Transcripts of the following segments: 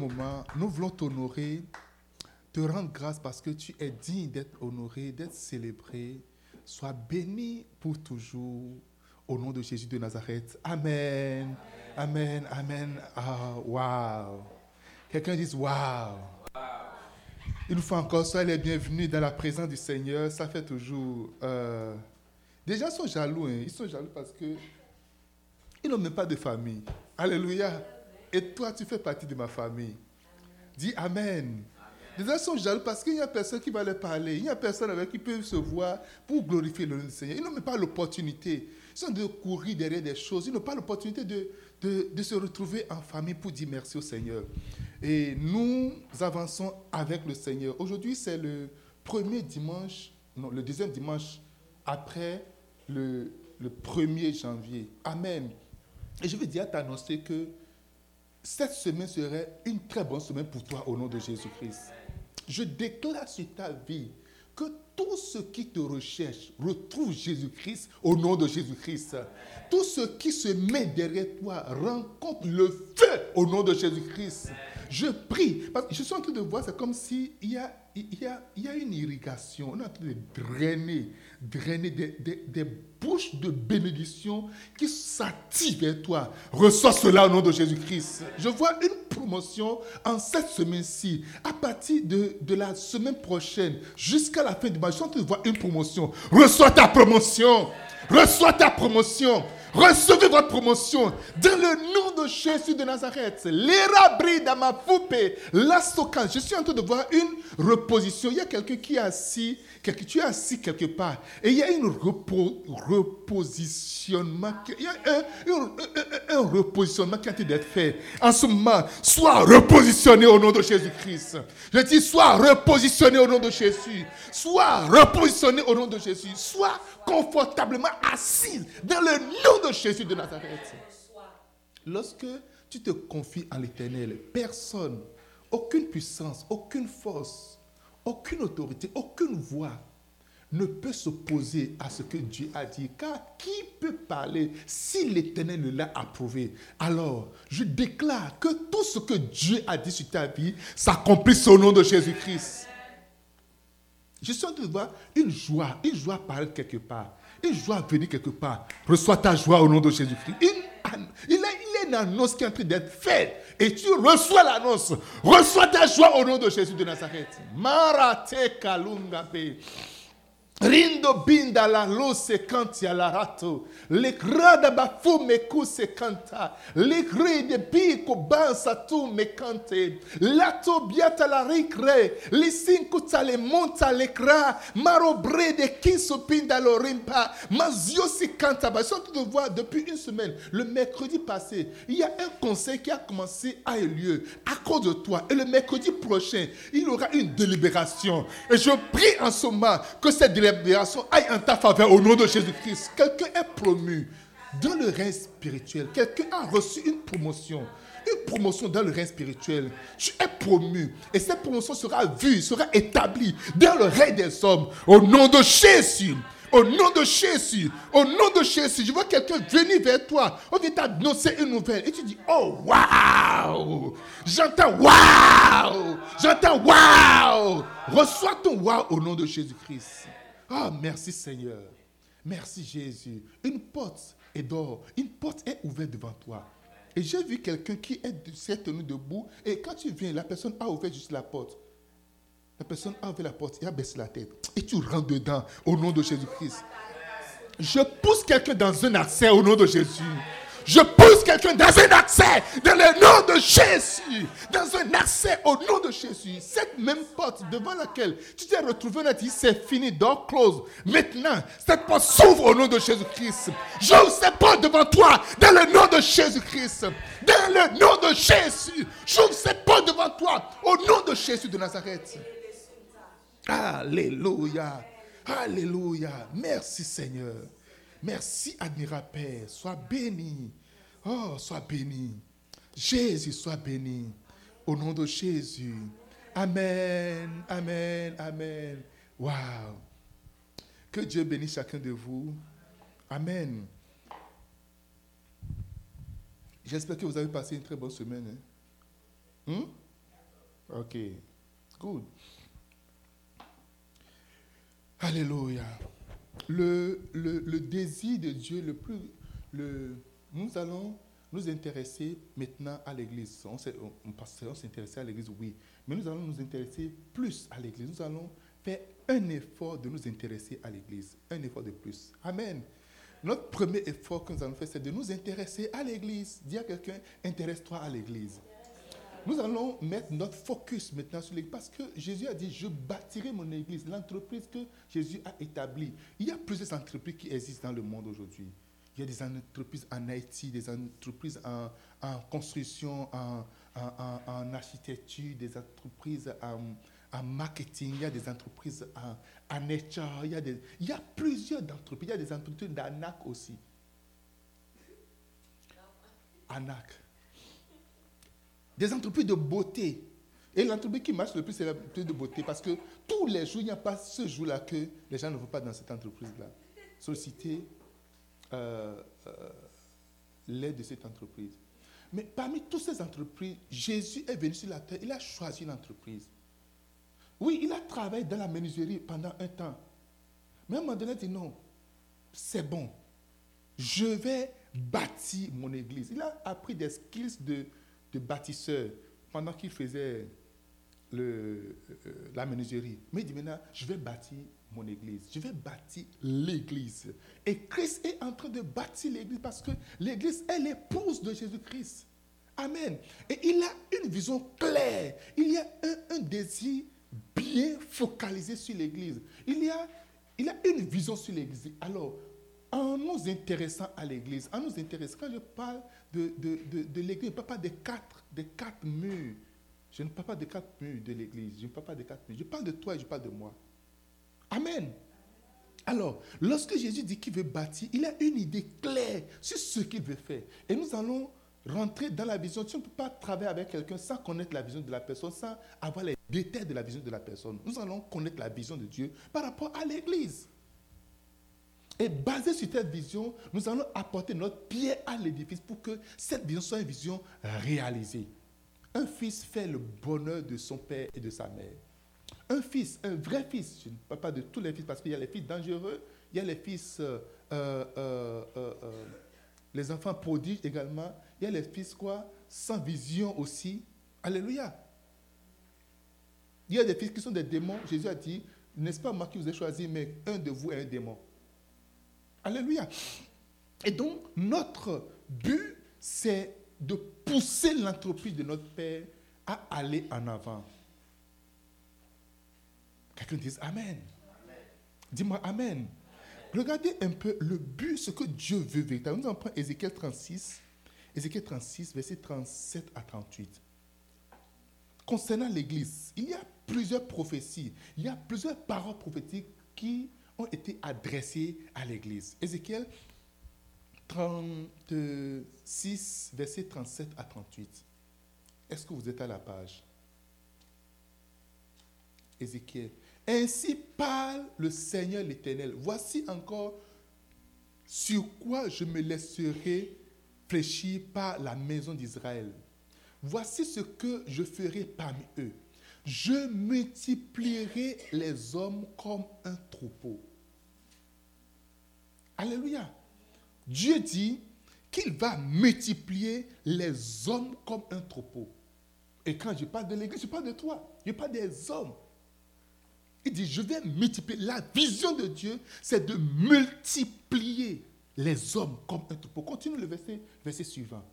moment, nous voulons t'honorer, te rendre grâce parce que tu es digne d'être honoré, d'être célébré. Sois béni pour toujours. Au nom de Jésus de Nazareth. Amen. Amen. Amen. Ah, wow. Quelqu'un dit wow. Il nous faut encore soyez les bienvenus dans la présence du Seigneur. Ça fait toujours. Euh, des gens sont jaloux. Hein. Ils sont jaloux parce que ils n'ont même pas de famille. Alléluia. Et toi, tu fais partie de ma famille. Dis Amen. Les gens sont jaloux parce qu'il n'y a personne qui va leur parler. Il n'y a personne avec qui peuvent se voir pour glorifier le nom du Seigneur. Ils n'ont même pas l'opportunité. Ils sont de courir derrière des choses. Ils n'ont pas l'opportunité de, de, de, se retrouver en famille pour dire merci au Seigneur. Et nous avançons avec le Seigneur. Aujourd'hui, c'est le premier dimanche, non, le deuxième dimanche après le, le 1er janvier. Amen. Et je veux dire t'annoncer que cette semaine serait une très bonne semaine pour toi au nom de Jésus-Christ. Je déclare sur ta vie que tous ceux qui te recherchent retrouvent Jésus-Christ au nom de Jésus-Christ. Tous ceux qui se mettent derrière toi rencontrent le feu au nom de Jésus-Christ. Je prie, parce que je suis en train de voir, c'est comme s'il y a, il y, a, il y a une irrigation, on est en train de drainer, drainer des, des, des bouches de bénédiction qui s'attirent vers toi. Reçois cela au nom de Jésus-Christ. Je vois une promotion en cette semaine-ci. À partir de, la semaine prochaine jusqu'à la fin du mois, je suis une promotion. Reçois ta promotion. Reçois ta promotion. Recevez votre promotion dans le nom de Jésus de Nazareth. Ma poupée, la Je suis en train de voir une reposition. Il y a quelqu'un qui est assis, tu es assis quelque part. Et il y a une repo, repositionnement. Il y a un, repositionnement qui a été fait. En ce moment, sois repositionné au nom de Jésus-Christ. Je dis, sois repositionné au nom de Jésus. Sois repositionné au nom de Jésus. Sois confortablement assis dans le nom de Jésus de Nazareth. Lorsque tu te confies en l'éternel, personne, aucune puissance, aucune force, aucune autorité, aucune voix ne peut s'opposer à ce que Dieu a dit. Car qui peut parler si l'Éternel ne l'a approuvé? Alors, je déclare que tout ce que Dieu a dit sur ta vie s'accomplisse au nom de Jésus-Christ. Je suis en train de voir une joie, une joie paraître quelque part. Une joie venir quelque part. Reçois ta joie au nom de Jésus-Christ. Il, il, a, une annonce qui est en train d'être faite. Et tu reçois l'annonce. Reçois ta joie au nom de Jésus de Nazareth. Marate. Rindo binda la lose kanti la rato. Le grada bafu me kuse kanta. Le gri de biko bansa tu me kante. Lato biata la ricre. Le cinco tale monta le cra. Maro bre de kinso pinda lo rimpa. Mazio si kanta. Je suis de voir depuis une semaine, le mercredi passé, il y a un conseil qui a commencé à avoir lieu à cause de toi. Et le mercredi prochain, il y aura une délibération. Et je prie en ce moment que cette délibération aille en ta faveur au nom de Jésus-Christ. Quelqu'un est promu dans le règne spirituel. Quelqu'un a reçu une promotion. Une promotion dans le règne spirituel. Tu es promu. Et cette promotion sera vue, sera établie dans le règne des hommes. Au nom de Jésus. Au nom de Jésus, au nom de Jésus, je vois quelqu'un venir vers toi. On vient t'annoncer une nouvelle. Et tu dis, oh, waouh! J'entends waouh! J'entends waouh! Reçois ton waouh au nom de Jésus-Christ. Ah, merci Seigneur. Merci Jésus. Une porte est dehors. Une porte est ouverte devant toi. Et j'ai vu quelqu'un qui s'est tenu debout. Et quand tu viens, la personne a ouvert juste la porte. La personne a ouvert la porte et a baissé la tête. Et tu rentres dedans au nom de Jésus-Christ. Je pousse quelqu'un dans un accès au nom de Jésus. Je pousse quelqu'un dans un accès, dans le nom de Jésus. Dans un accès au nom de Jésus. Cette même porte devant laquelle tu t'es retrouvé, on c'est fini, door close. Maintenant, cette porte s'ouvre au nom de Jésus-Christ. J'ouvre cette porte devant toi, dans le nom de Jésus-Christ. Dans le nom de Jésus. J'ouvre cette porte devant toi, au nom de Jésus de Nazareth. Alléluia. Alléluia. Merci Seigneur. Merci, admirable Père. Sois béni. Oh, sois béni. Jésus, sois béni. Au nom de Jésus. Amen, amen, amen. Wow. Que Dieu bénisse chacun de vous. Amen. J'espère que vous avez passé une très bonne semaine. Hein? Hmm? Ok. Good. Alléluia. Le, désir de Dieu, le plus. Nous allons nous intéresser maintenant à l'Église. On, s'intéresser à l'Église, oui. Mais nous allons nous intéresser plus à l'Église. Nous allons faire un effort de nous intéresser à l'Église. Un effort de plus. Amen. Notre premier effort que nous allons faire, c'est de nous intéresser à l'Église. Dire à quelqu'un, intéresse-toi à l'Église. Nous allons mettre notre focus maintenant sur l'Église parce que Jésus a dit, je bâtirai mon Église, l'entreprise que Jésus a établie. Il y a plusieurs entreprises qui existent dans le monde aujourd'hui. Il y a des entreprises en Haïti, des entreprises en, construction, en, architecture, des entreprises en, marketing, il y a des entreprises en, HR, il y, a plusieurs entreprises, il y a des entreprises d'ANAC aussi. ANAC. Des entreprises de beauté. Et l'entreprise qui marche le plus, c'est l'entreprise de beauté. Parce que tous les jours, il n'y a pas ce jour-là que les gens ne vont pas dans cette entreprise-là. Solliciter euh, euh, l'aide de cette entreprise. Mais parmi toutes ces entreprises, Jésus est venu sur la terre, il a choisi une entreprise. Oui, il a travaillé dans la menuiserie pendant un temps. Mais à un moment donné, il dit non, c'est bon. Je vais bâtir mon église. Il a appris des skills de, de bâtisseur pendant qu'il faisait euh, la menuiserie. Mais il dit maintenant, je vais bâtir mon église. Je vais bâtir l'église. Et Christ est en train de bâtir l'église parce que l'église est l'épouse de Jésus-Christ. Amen. Et il a une vision claire. Il y a un, désir bien focalisé sur l'Église. Il, a, une vision sur l'Église. Alors, en nous intéressant à l'Église, en nous intéressant, quand je parle de, l'Église, je ne parle pas des des quatre murs. Je ne parle pas des quatre murs de l'Église. Je ne parle pas des quatre murs. Je parle de toi et je parle de moi. Amen. Alors, lorsque Jésus dit qu'il veut bâtir, il a une idée claire sur ce qu'il veut faire. Et nous allons rentrer dans la vision. Tu ne peux pas travailler avec quelqu'un sans connaître la vision de la personne, sans avoir les détails de la vision de la personne. Nous allons connaître la vision de Dieu par rapport à l'Église. Et basé sur cette vision, nous allons apporter notre pied à l'édifice pour que cette vision soit une vision réalisée. Un fils fait le bonheur de son père et de sa mère. Un fils, un vrai fils, je ne parle pas de tous les fils parce qu'il y a les fils dangereux, il y a les fils, euh, euh, euh, les enfants prodiges également, il y a les fils quoi Sans vision aussi. Alléluia. Il y a des fils qui sont des démons. Jésus a dit, n'est-ce pas moi qui vous ai choisi, mais un de vous est un démon. Alléluia. Et donc, notre but, c'est de pousser l'entreprise de notre Père à aller en avant. Quelqu'un dit Amen. Dis-moi Amen. Regardez un peu le but, ce que Dieu veut véritablement. Nous en prenons Ézéchiel 36, Ézéchiel 36, verset 37 à 38. Concernant l'Église, il y a plusieurs prophéties, il y a plusieurs paroles prophétiques qui ont été adressées à l'Église. Ézéchiel 36, verset 37 à 38. Est-ce que vous êtes à la page? Ézéchiel. Ainsi parle le Seigneur l'Éternel. Voici encore sur quoi je me laisserai fléchir par la maison d'Israël. Voici ce que je ferai parmi eux. Je multiplierai les hommes comme un troupeau. Alléluia. Dieu dit qu'il va multiplier les hommes comme un troupeau. Et quand je parle de l'Église, je parle de toi. Je parle des hommes. Il dit, je vais multiplier. La vision de Dieu, c'est de multiplier les hommes comme un troupeau. Continue le verset, suivant.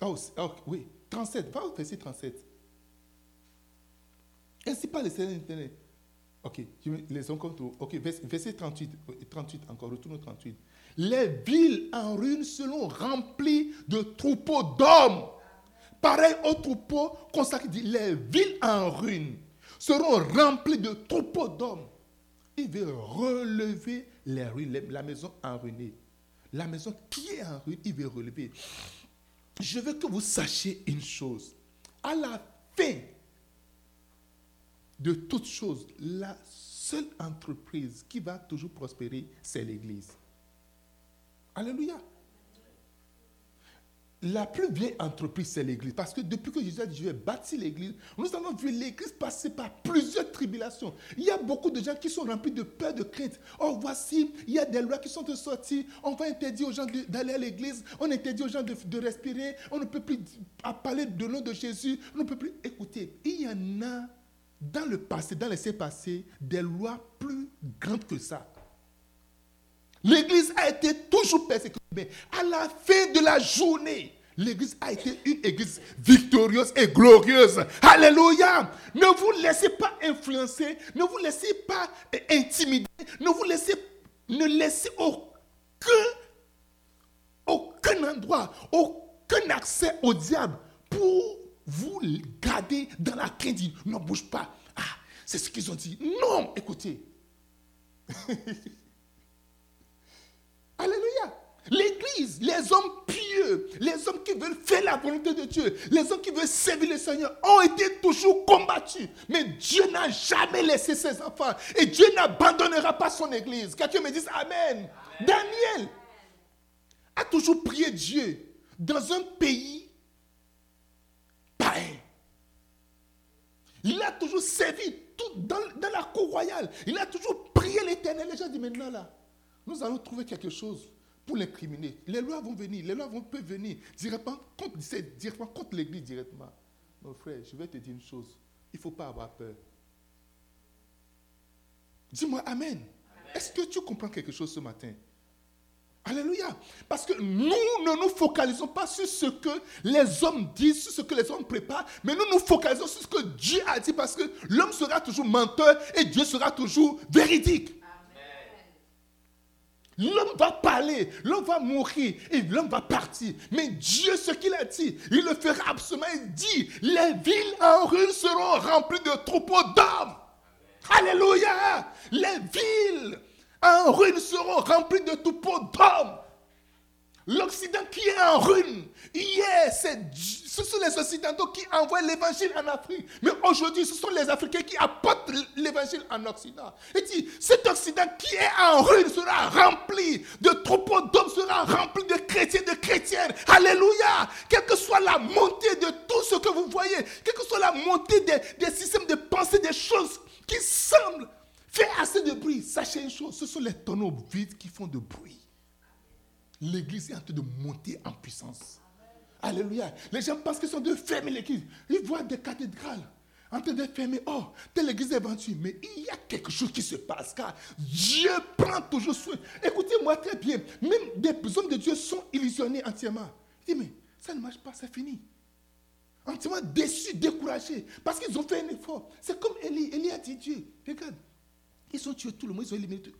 Oh, oh oui, 37. Va au verset 37. Ainsi pas le Seigneur. Ok, les tout. Ok, verset 38, 38 encore, retourne au 38. Les villes en ruine seront remplies de troupeaux d'hommes. Pareil au troupeau consacré, dit les villes en ruine seront remplis de troupeaux d'hommes. Il veut relever les ruines, la maison en ruine. La maison qui est en ruine, il veut relever. Je veux que vous sachiez une chose. À la fin de toutes choses, la seule entreprise qui va toujours prospérer, c'est l'Église. Alléluia. la plus vieille entreprise, c'est l'Église. Parce que depuis que Jésus a dit, bâtir l'Église, nous avons vu l'Église passer par plusieurs tribulations. Il y a beaucoup de gens qui sont remplis de peur, de crainte. Oh, voici, il y a des lois qui sont sorties. On va interdire aux gens d'aller à l'Église. On interdit aux gens de, respirer. On ne peut plus parler de nom de Jésus. On ne peut plus écouter. Il y en a dans le passé, dans l'essai passé, des lois plus grandes que ça. L'Église a été toujours persécutée. Mais à la fin de la journée, l'Église a été une Église victorieuse et glorieuse. Alléluia. Ne vous laissez pas influencer, ne vous laissez pas intimider, ne vous laissez, ne laissez aucun, aucun endroit, aucun accès au diable pour vous garder dans la crainte. Ne bouge pas. Ah, c'est ce qu'ils ont dit. Non, écoutez. Alléluia. L'Église, les hommes pieux, les hommes qui veulent faire la volonté de Dieu, les hommes qui veulent servir le Seigneur ont été toujours combattus. Mais Dieu n'a jamais laissé ses enfants. Et Dieu n'abandonnera pas son Église. Quelqu'un me dise Amen. Daniel a toujours prié Dieu dans un pays Il a toujours servi tout dans, la cour royale. Il a toujours prié l'éternel. Les gens disent maintenant là, nous allons trouver quelque chose pour l'incriminer. Les lois vont venir, les lois vont, peuvent venir directement contre, directement contre l'Église directement. Mon frère, je vais te dire une chose. Il ne faut pas avoir peur. Dis-moi Amen. Est-ce que tu comprends quelque chose ce matin? Alléluia. Parce que nous ne nous focalisons pas sur ce que les hommes disent, sur ce que les hommes préparent, mais nous nous focalisons sur ce que Dieu a dit parce que l'homme sera toujours menteur et Dieu sera toujours véridique. L'homme va parler, l'homme va mourir et l'homme va partir. Mais Dieu, ce qu'il a dit, il le fera absolument. Il dit, les villes en ruine seront remplies de troupeaux d'hommes. Alléluia. Les villes en ruine seront remplies de troupeaux d'hommes. L'Occident qui est en ruine. Hier, ce sont les Occidentaux qui envoient l'évangile en Afrique. Mais aujourd'hui, ce sont les Africains qui apportent l'évangile en Occident. Et dit, cet Occident qui est en ruine sera rempli de troupeaux d'hommes, sera rempli de chrétiens, de chrétiennes. Alléluia. Quelle que soit la montée de tout ce que vous voyez, quelle que soit la montée des, des systèmes de pensée, des choses qui semblent faire assez de bruit, sachez une chose, ce sont les tonneaux vides qui font de bruit. L'église est en train de monter en puissance. Alléluia. Les gens pensent qu'ils sont de fermer l'église. Ils voient des cathédrales en train de fermer. Oh, telle église est vendue. Mais il y a quelque chose qui se passe car Dieu prend toujours soin. Écoutez-moi très bien. Même des hommes de Dieu sont illusionnés entièrement. Il dit, mais ça ne marche pas, c'est fini. Entièrement déçus, découragés. Parce qu'ils ont fait un effort. C'est comme Élie. Élie a dit Dieu, regarde, ils ont tué tout le monde, ils ont éliminé tout.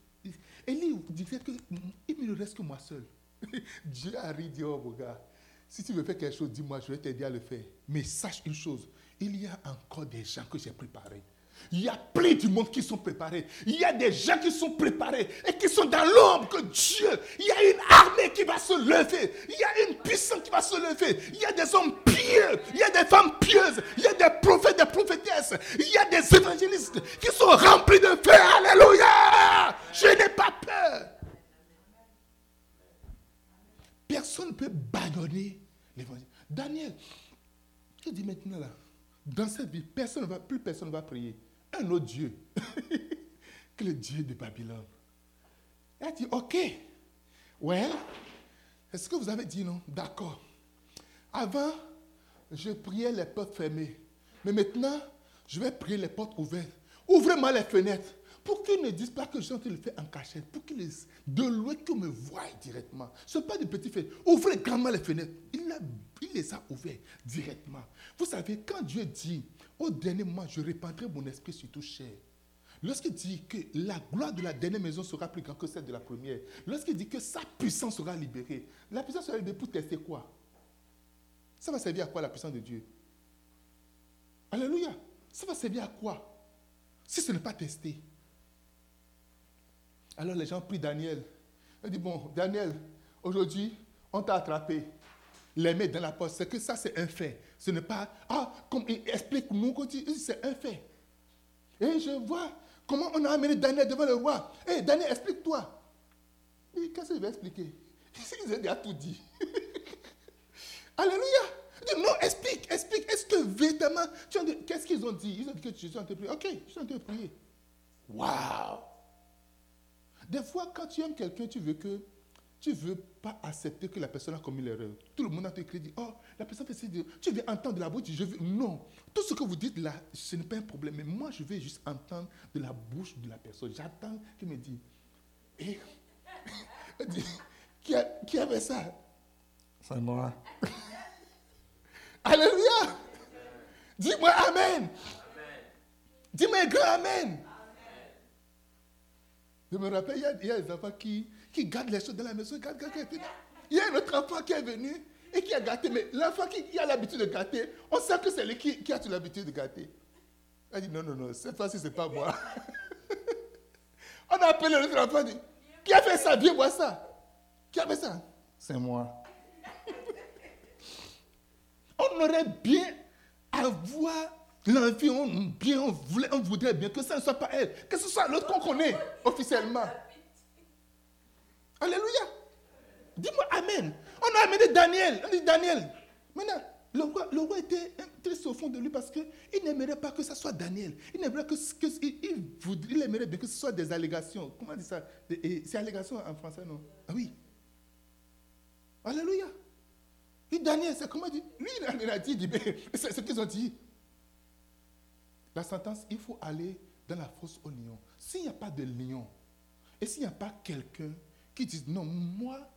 Élie disait qu'il ne reste que moi seul. Dieu a dit, oh, regarde, si tu veux faire quelque chose, dis-moi, je vais t'aider à le faire. Mais sache une chose, il y a encore des gens que j'ai préparés. Il y a plein du monde qui sont préparés. Il y a des gens qui sont préparés et qui sont dans l'ombre que Dieu. Il y a une armée qui va se lever. Il y a une puissance qui va se lever. Il y a des hommes pieux. Il y a des femmes pieuses. Il y a des prophètes, des prophétesses. Il y a des évangélistes qui sont remplis de feu. Alléluia. Je n'ai pas peur. Personne ne peut bâillonner l'évangile. Daniel, je dis maintenant là, dans cette vie, personne va, plus personne ne va prier. Un autre Dieu que le Dieu de Babylone. Il a dit, ok, ouais, est-ce que vous avez dit non? D'accord. Avant, je priais les portes fermées. Mais maintenant, je vais prier les portes ouvertes. Ouvrez-moi les fenêtres. Pour qu'ils ne disent pas que je suis de le faire en cachette. Pour qu'ils de loin qu'on me voient directement. Ce n'est pas des petits faits. Ouvrez grandement les fenêtres. Il, il les a ouverts directement. Vous savez, quand Dieu dit, au dernier mois, je répandrai mon esprit sur tout chair. Lorsqu'il dit que la gloire de la dernière maison sera plus grande que celle de la première, lorsqu'il dit que sa puissance sera libérée, la puissance sera libérée pour tester quoi? Ça va servir à quoi la puissance de Dieu? Alléluia. Ça va servir à quoi? Si ce n'est pas testé. Alors les gens prient Daniel. Il dit, bon, Daniel, aujourd'hui, on t'a attrapé. Les mettre dans la poste. C'est que ça, c'est un fait. Ce n'est pas, ah, comme il explique nous, c'est un fait. Et je vois comment on a amené Daniel devant le roi. Hé, Daniel, explique-toi. Qu'est-ce qu'il va expliquer? Il a tout dit. Alléluia. non, explique, explique. Est-ce que véritablement, qu'est-ce qu'ils ont dit? Ils ont dit que Jésus a été prié. Ok, ils ont été priés. Waouh Des fois, quand tu aimes quelqu'un, tu veux que tu ne veux pas accepter que la personne a commis l'erreur. Tout le monde a te dit, oh, la personne fait ça. Tu veux entendre de la bouche, je veux. Non. Tout ce que vous dites là, ce n'est pas un problème. Mais moi, je vais juste entendre de la bouche de la personne. J'attends qu'il me dise, et, qui, a, qui avait ça? C'est moi. Alléluia. Dis-moi Amen. Dis-moi un grand Amen. Je me rappelle, il y, a, il a des enfants qui, qui gardent les choses dans la maison. Il y a un autre enfant qui est venu et qui a gâté. Mais l'enfant qui, a l'habitude de gâter, on sait que c'est lui qui, qui a l'habitude de gâter. Elle dit non, non, non, cette fois-ci, ce n'est pas moi. on a appelé l'autre enfant, dit, qui a fait ça? Viens voir ça. Qui a fait ça? C'est moi. on aurait bien avoir l'envie, on, voulait, on voudrait bien que ça ne soit pas elle, que ce soit l'autre qu'on connaît officiellement. Alléluia. Dis-moi Amen. On a amené Daniel. On dit Daniel. Maintenant, le roi, était triste au fond de lui parce qu'il n'aimerait pas que ce soit Daniel. Il n'aimerait que, que il, voudrait, il aimerait bien que ce soit des allégations. Comment on dit ça? C'est allégations en français, non? Ah oui. Alléluia. Et Daniel, c'est comment dit? Lui, il a dit, c'est ce qu'ils ont dit. La sentence, il faut aller dans la fosse au lion. S'il n'y a pas de lion, et s'il n'y a pas quelqu'un qui dit, non, moi,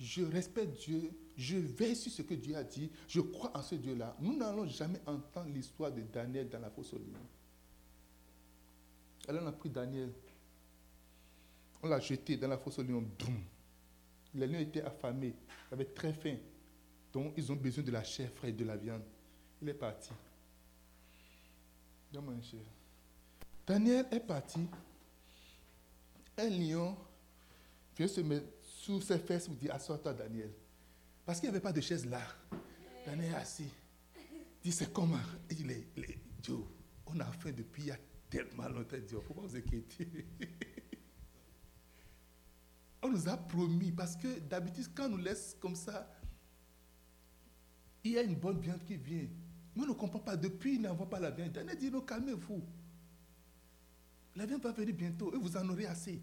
je respecte Dieu, je veille sur ce que Dieu a dit, je crois en ce Dieu-là, nous n'allons jamais entendre l'histoire de Daniel dans la fosse au lion. Alors on a pris Daniel, on l'a jeté dans la fosse au lion, boum. Les lions étaient affamés, ils avaient très faim. Donc ils ont besoin de la chair fraîche, de la viande. Il est parti. Daniel est parti. Un lion vient se mettre sous ses fesses pour dire Assois-toi, Daniel. Parce qu'il n'y avait pas de chaise là. Daniel est assis. Il dit C'est comment? Il dit les, Dieu, on a faim depuis il y a tellement longtemps. Dieu, il faut pas vous inquiéter. on nous a promis, parce que d'habitude, quand on nous laisse comme ça, il y a une bonne viande qui vient. Moi, on ne comprend pas. Depuis, ils n'envoient pas la viande. Daniel dit, non, calmez-vous. La viande va venir bientôt et vous en aurez assez.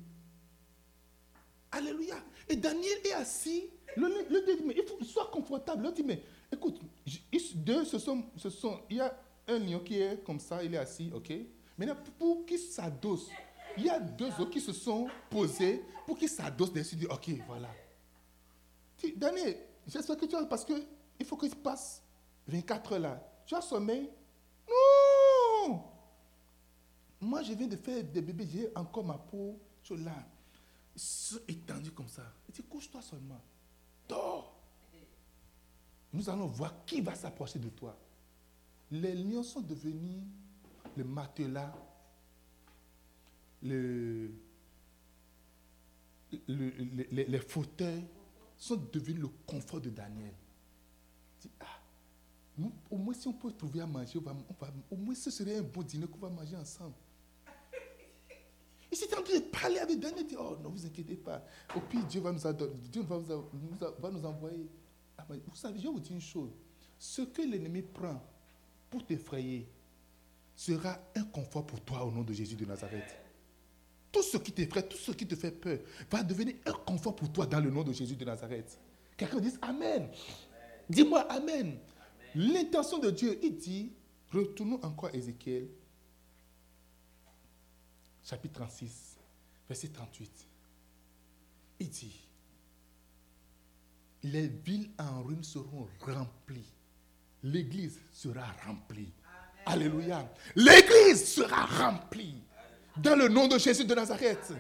Alléluia. Et Daniel est assis. Le, le, dit, mais il faut soit confortable. L'autre dit, mais écoute, deux, sont, sont, il y a un lion qui est comme ça, il est assis, ok. Maintenant, pour qu'il s'adosse, il y a deux autres qui se sont posés pour qu'ils s'adossent dessus. Dit, ok, voilà. Daniel, j'espère que tu as, parce qu'il faut qu'il se passe 24 heures là. Tu as sommeil? Non Moi, je viens de faire des bébés, j'ai encore ma peau, je là. étendu comme ça. Il dit, couche-toi seulement. Dors. Nous allons voir qui va s'approcher de toi. Les lions sont devenus le matelas, le, les, fauteuils sont devenus le confort de Daniel. Ah, au moins, si on peut trouver à manger, au moins ce serait un bon dîner qu'on va manger ensemble. Il s'était en train de parler avec Daniel. Dit Oh, ne vous inquiétez pas. Au pire, Dieu va nous, Dieu va va nous envoyer. Ah, vous savez, je vais vous dire une chose. Ce que l'ennemi prend pour t'effrayer sera un confort pour toi au nom de Jésus de Nazareth. Tout ce qui t'effraie, tout ce qui te fait peur va devenir un confort pour toi dans le nom de Jésus de Nazareth. Quelqu'un dit Amen. Dis-moi Amen. L'intention de Dieu, il dit, retournons encore à Ézéchiel, chapitre 36, verset 38. Il dit, les villes en ruine seront remplies. L'église sera remplie. Alléluia. L'église sera remplie. Dans le nom de Jésus de Nazareth.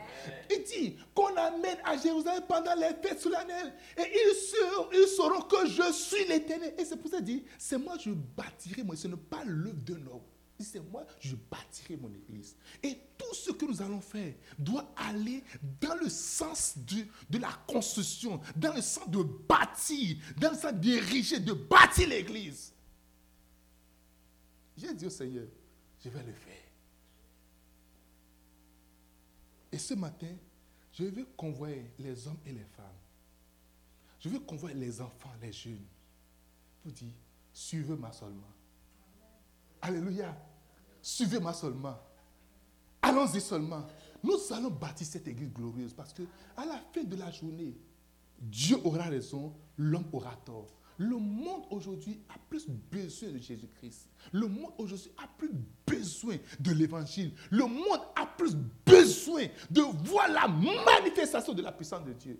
Il dit qu'on amène à Jérusalem pendant les fêtes solennelles. Et ils sauront, que je suis l'éternel. Et c'est pour ça qu'il dit, c'est moi je bâtirai moi. Ce n'est pas l'œuvre d'un homme. C'est moi, je bâtirai mon église. Et tout ce que nous allons faire doit aller dans le sens de, de la construction, dans le sens de bâtir, dans le sens d'ériger, de bâtir l'église. J'ai dit au Seigneur, je vais le faire. Et ce matin, je veux convoyer les hommes et les femmes. Je veux convoyer les enfants, les jeunes. vous dis, suivez-moi seulement. Alléluia. Suivez-moi seulement. Allons-y seulement. Nous allons bâtir cette église glorieuse parce que à la fin de la journée, Dieu aura raison, l'homme aura tort. Le monde aujourd'hui a plus besoin de Jésus-Christ. Le monde aujourd'hui a plus besoin de l'évangile. Le monde a plus besoin de voir la manifestation de la puissance de Dieu.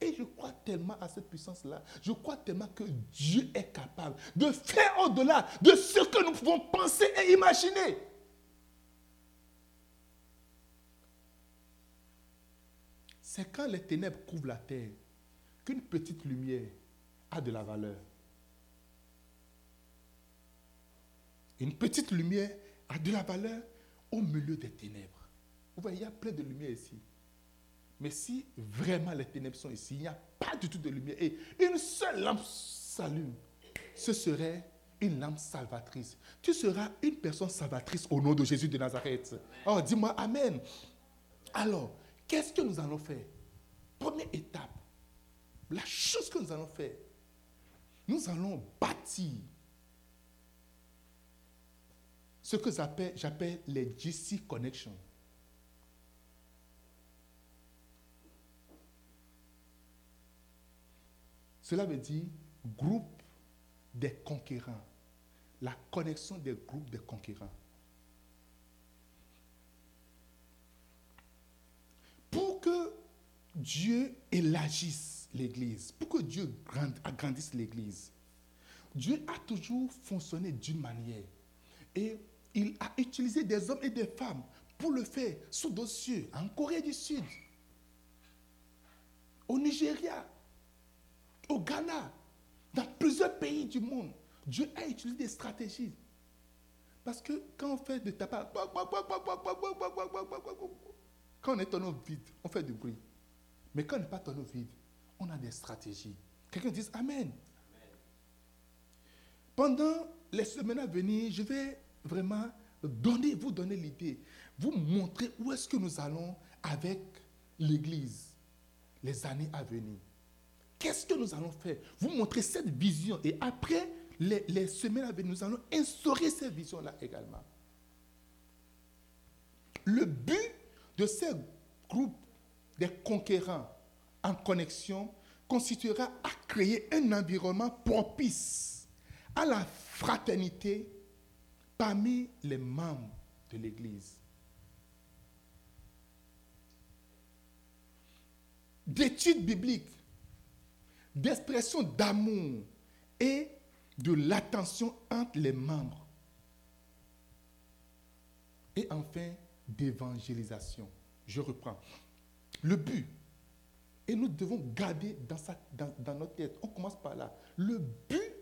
Et je crois tellement à cette puissance-là. Je crois tellement que Dieu est capable de faire au-delà de ce que nous pouvons penser et imaginer. C'est quand les ténèbres couvrent la terre qu'une petite lumière a de la valeur. Une petite lumière a de la valeur au milieu des ténèbres. Vous voyez, il y a plein de lumière ici. Mais si vraiment les ténèbres sont ici, il n'y a pas du tout de lumière et une seule lampe s'allume, ce serait une lampe salvatrice. Tu seras une personne salvatrice au nom de Jésus de Nazareth. Oh, dis-moi Amen. Alors, qu'est-ce que nous allons faire? Première étape, la chose que nous allons faire, nous allons bâtir ce que j'appelle les GC Connections. Cela veut dire groupe des conquérants. La connexion des groupes des conquérants. Pour que Dieu élargisse l'Église, pour que Dieu agrandisse l'Église, Dieu a toujours fonctionné d'une manière. Et il a utilisé des hommes et des femmes pour le faire sous dossier en Corée du Sud, au Nigeria, au Ghana, dans plusieurs pays du monde. Dieu a utilisé des stratégies. Parce que quand on fait de tabac, quand on est tonneau vide, on fait du bruit. Mais quand on n'est pas tonneau vide, on a des stratégies. Quelqu'un dit Amen. Pendant les semaines à venir, je vais vraiment donner, vous donner l'idée, vous montrer où est-ce que nous allons avec l'Église les années à venir. Qu'est-ce que nous allons faire? Vous montrer cette vision et après les, semaines à venir, nous allons instaurer cette vision-là également. Le but de ces groupes des conquérants en connexion constituera à créer un environnement propice à la fraternité parmi les membres de l'Église. D'études bibliques, d'expression d'amour et de l'attention entre les membres. Et enfin, d'évangélisation. Je reprends. Le but, et nous devons garder dans, notre tête, on commence par là. Le but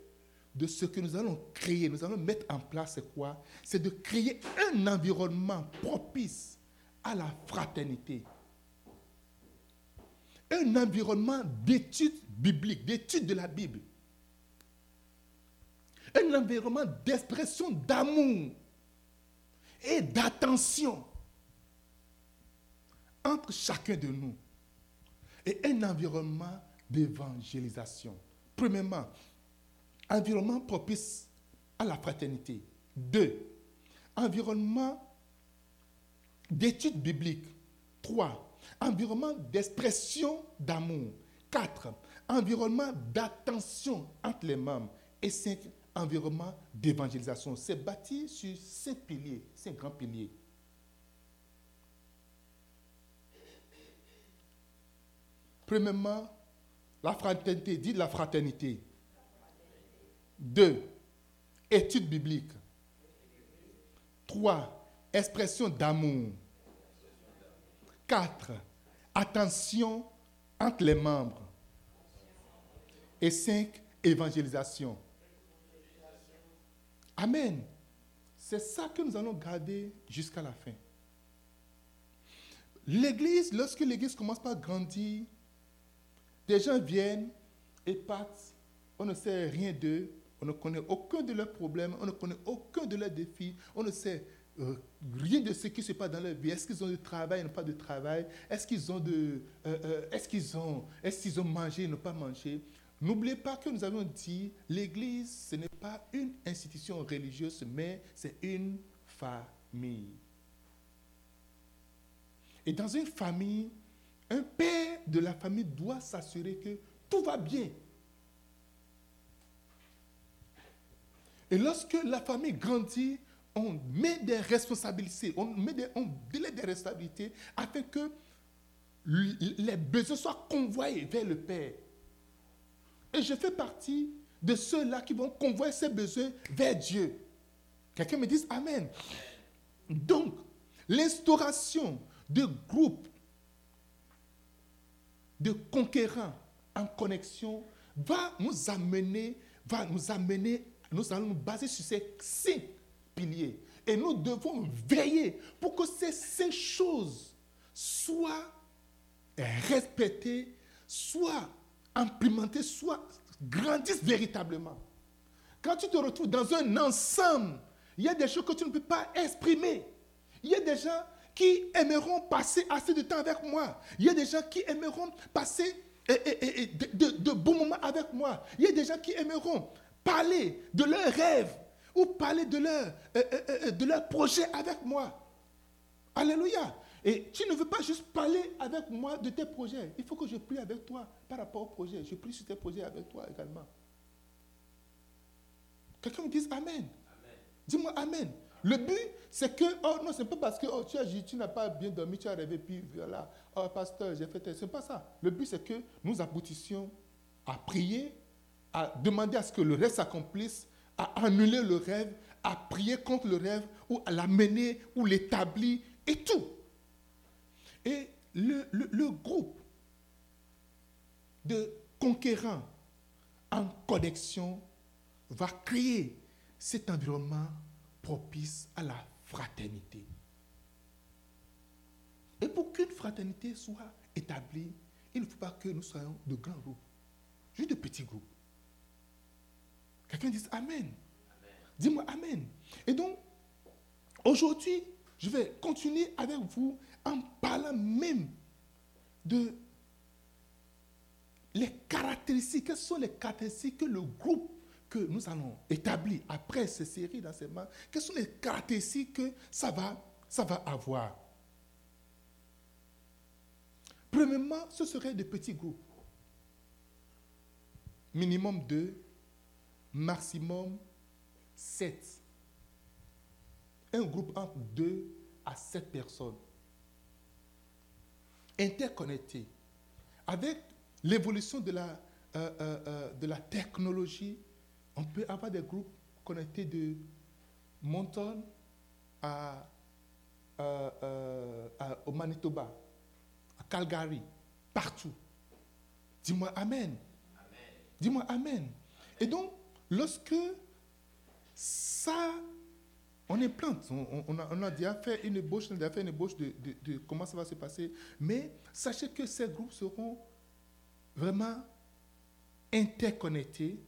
de ce que nous allons créer, nous allons mettre en place, c'est quoi? C'est de créer un environnement propice à la fraternité. Un environnement d'études bibliques, d'études de la Bible. Un environnement d'expression d'amour et d'attention entre chacun de nous. Et un environnement d'évangélisation. Premièrement, environnement propice à la fraternité. Deux, environnement d'études bibliques. Trois, environnement d'expression d'amour. Quatre, environnement d'attention entre les membres. Et cinq, environnement d'évangélisation. C'est bâti sur cinq piliers, cinq grands piliers. Premièrement, la fraternité, dit la fraternité. Deux, étude biblique. Trois, expression d'amour. Quatre, attention entre les membres. Et cinq, évangélisation. Amen. C'est ça que nous allons garder jusqu'à la fin. L'Église, lorsque l'Église commence par grandir, des gens viennent et partent, on ne sait rien d'eux, on ne connaît aucun de leurs problèmes, on ne connaît aucun de leurs défis, on ne sait euh, rien de ce qui se passe dans leur vie. Est-ce qu'ils ont du travail, pas de travail? Est-ce qu'ils ont euh, euh, est-ce ont, est-ce ont mangé, n'ont pas mangé? N'oubliez pas que nous avons dit, l'Église, ce n'est pas une institution religieuse, mais c'est une famille. Et dans une famille, un père de la famille doit s'assurer que tout va bien. Et lorsque la famille grandit, on met des responsabilités, on, met délègue des responsabilités afin que les besoins soient convoyés vers le Père. Et je fais partie de ceux-là qui vont convoyer ces besoins vers Dieu. Quelqu'un me dise Amen. Donc, l'instauration de groupes de conquérants en connexion va nous amener, va nous amener, nous allons nous baser sur ces cinq piliers. Et nous devons veiller pour que ces cinq choses soient respectées, soient implémentées, soient grandissent véritablement. Quand tu te retrouves dans un ensemble, il y a des choses que tu ne peux pas exprimer. Il y a des gens qui aimeront passer assez de temps avec moi. Il y a des gens qui aimeront passer de, bons moments avec moi. Il y a des gens qui aimeront parler de leurs rêves ou parler de euh, euh, euh, de leur projet avec moi. Alléluia. Et tu ne veux pas juste parler avec moi de tes projets. Il faut que je prie avec toi par rapport au projet. Je prie sur tes projets avec toi également. Quelqu'un me dise Amen. Dis-moi Amen. Le but, c'est que, oh non, c'est pas parce que oh, tu, as, tu n'as pas bien dormi, tu as rêvé, puis voilà, oh pasteur, j'ai fait. C'est pas ça. Le but, c'est que nous aboutissions à prier, à demander à ce que le rêve s'accomplisse, à annuler le rêve, à prier contre le rêve, ou à l'amener, ou l'établir, et tout. Et le, le groupe de conquérants en connexion va créer cet environnement propice à la fraternité. Et pour qu'une fraternité soit établie, il ne faut pas que nous soyons de grands groupes, juste de petits groupes. Quelqu'un dit Amen. Dis-moi Amen. Et donc, aujourd'hui, je vais continuer avec vous en parlant même de les caractéristiques. Quelles sont les caractéristiques que le groupe que nous allons établir après ces séries d'enseignements, quelles sont les caractéristiques que ça va, ça va avoir? Premièrement, ce serait des petits groupes. Minimum 2, maximum 7. Un groupe entre 2 à 7 personnes. Interconnectés. Avec l'évolution de, euh, euh, euh, de la technologie, on peut avoir des groupes connectés de Monton à, au Manitoba, à Calgary, partout. Dis-moi Amen. Dis-moi Amen. Et donc, lorsque ça, on est plante, on, a, on, a, déjà fait une ébauche, on a fait une ébauche de, de comment ça va se passer, mais sachez que ces groupes seront vraiment interconnectés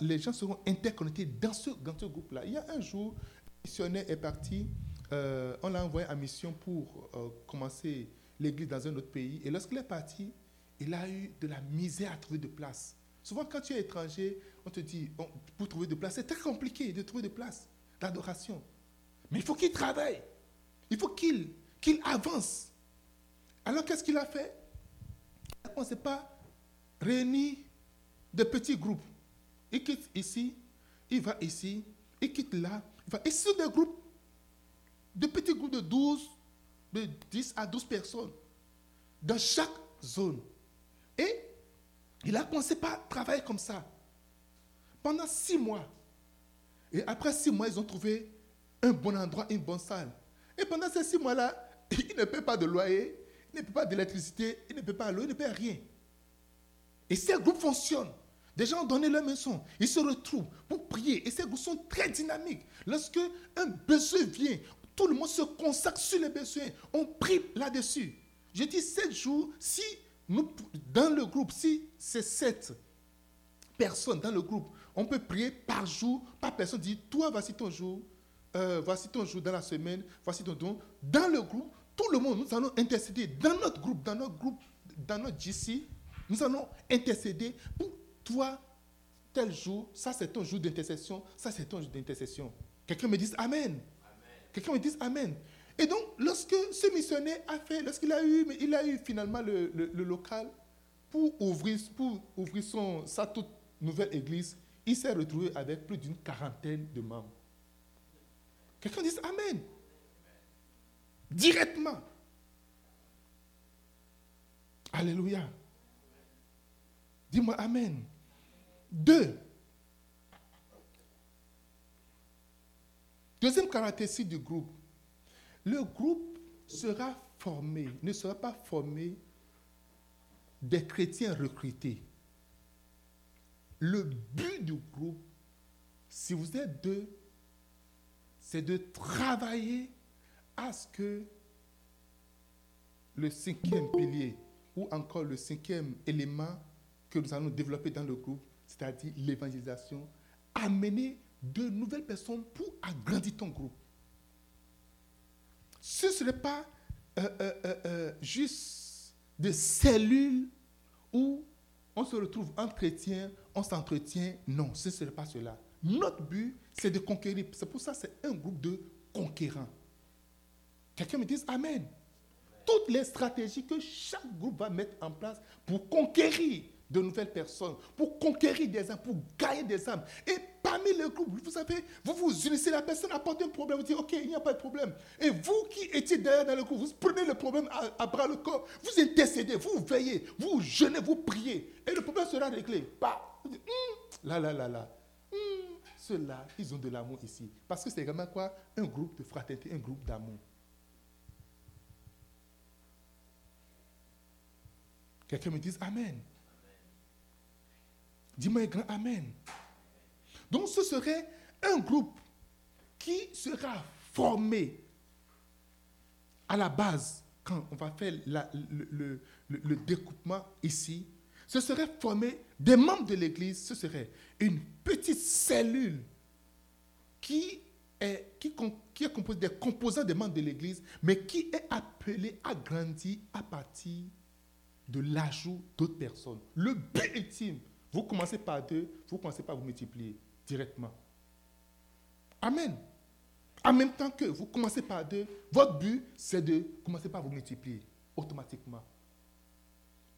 les gens seront interconnectés dans ce, groupe-là. Il y a un jour, un missionnaire est parti, euh, on l'a envoyé en mission pour euh, commencer l'église dans un autre pays. Et lorsqu'il est parti, il a eu de la misère à trouver de place. Souvent, quand tu es étranger, on te dit, pour trouver de place, c'est très compliqué de trouver de place d'adoration. Mais il faut qu'il travaille. Il faut qu'il qu'il avance. Alors, qu'est-ce qu'il a fait? On ne s'est pas réuni de petits groupes. Il quitte ici, il va ici, il quitte là. Il va. Et sur des groupes, de petits groupes de 12, de 10 à 12 personnes, dans chaque zone. Et il a commencé par travailler comme ça. Pendant six mois. Et après six mois, ils ont trouvé un bon endroit, une bonne salle. Et pendant ces six mois-là, il ne paie pas de loyer, il ne paie pas d'électricité, il ne paie pas l'eau, il ne paie rien. Et ces groupes fonctionnent. Des gens ont donné leur maison. Ils se retrouvent pour prier. Et ces groupes sont très dynamiques. Lorsque un besoin vient, tout le monde se consacre sur les besoins. On prie là-dessus. Je dis sept jours, si nous, dans le groupe, si c'est sept personnes dans le groupe, on peut prier par jour, par personne. Dit, toi, voici ton jour, euh, voici ton jour dans la semaine, voici ton don. Dans le groupe, tout le monde, nous allons intercéder dans notre groupe, dans notre groupe dans notre GC, nous allons intercéder pour toi, tel jour, ça c'est ton jour d'intercession, ça c'est ton jour d'intercession. Quelqu'un me dise Amen. Quelqu'un me dise Amen. Et donc, lorsque ce missionnaire a fait, lorsqu'il a eu, il a eu finalement le, le- le local pour ouvrir, pour ouvrir son, sa toute nouvelle église, il s'est retrouvé avec plus d'une quarantaine de membres. Quelqu'un dise Amen. Directement. Alléluia. Dis-moi Amen. Deux. Deuxième caractéristique du groupe. Le groupe sera formé, ne sera pas formé des chrétiens recrutés. Le but du groupe, si vous êtes deux, c'est de travailler à ce que le cinquième pilier ou encore le cinquième élément que nous allons développer dans le groupe, c'est-à-dire l'évangélisation, amener de nouvelles personnes pour agrandir ton groupe. Ce ne serait pas euh, euh, euh, juste des cellules où on se retrouve entre chrétiens, on s'entretient. Non, ce ne serait pas cela. Notre but, c'est de conquérir. C'est pour ça que c'est un groupe de conquérants. Quelqu'un me dise Amen. Toutes les stratégies que chaque groupe va mettre en place pour conquérir de nouvelles personnes, pour conquérir des âmes, pour gagner des âmes. Et parmi le groupe, vous savez, vous vous unissez, la personne apporte un problème, vous dites, OK, il n'y a pas de problème. Et vous qui étiez derrière dans le groupe, vous prenez le problème à, bras le corps, vous intercédez, vous veillez, vous jeûnez, vous priez, et le problème sera réglé. Bah, dites, Hum, là, là, là, là. Hum, Ceux-là, ils ont de l'amour ici. Parce que c'est vraiment quoi? Un groupe de fraternité, un groupe d'amour. Quelqu'un me dise Amen. Dis-moi un grand Amen. Donc ce serait un groupe qui sera formé à la base, quand on va faire le, découpement ici, ce serait formé des membres de l'Église, ce serait une petite cellule qui est, qui, qui est composée des composants des membres de l'Église, mais qui est appelée à grandir à partir de l'ajout d'autres personnes. Le but ultime, vous commencez par deux, vous commencez par vous multiplier directement. Amen. En même temps que vous commencez par deux, votre but, c'est de commencer par vous multiplier automatiquement.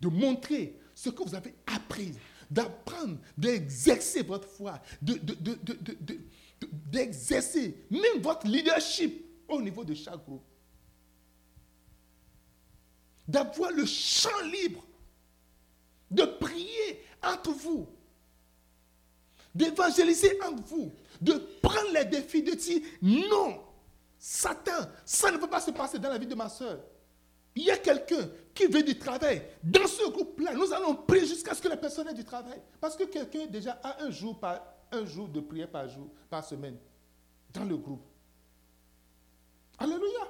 De montrer ce que vous avez appris, d'apprendre, d'exercer votre foi, de- de- de- de- de- de- de- d'exercer même votre leadership au niveau de chaque groupe d'avoir le champ libre, de prier entre vous, d'évangéliser entre vous, de prendre les défis, de dire non, Satan, ça ne peut pas se passer dans la vie de ma soeur. Il y a quelqu'un qui veut du travail. Dans ce groupe-là, nous allons prier jusqu'à ce que la personne ait du travail. Parce que quelqu'un déjà a un jour, par, un jour de prière par jour, par semaine, dans le groupe. Alléluia.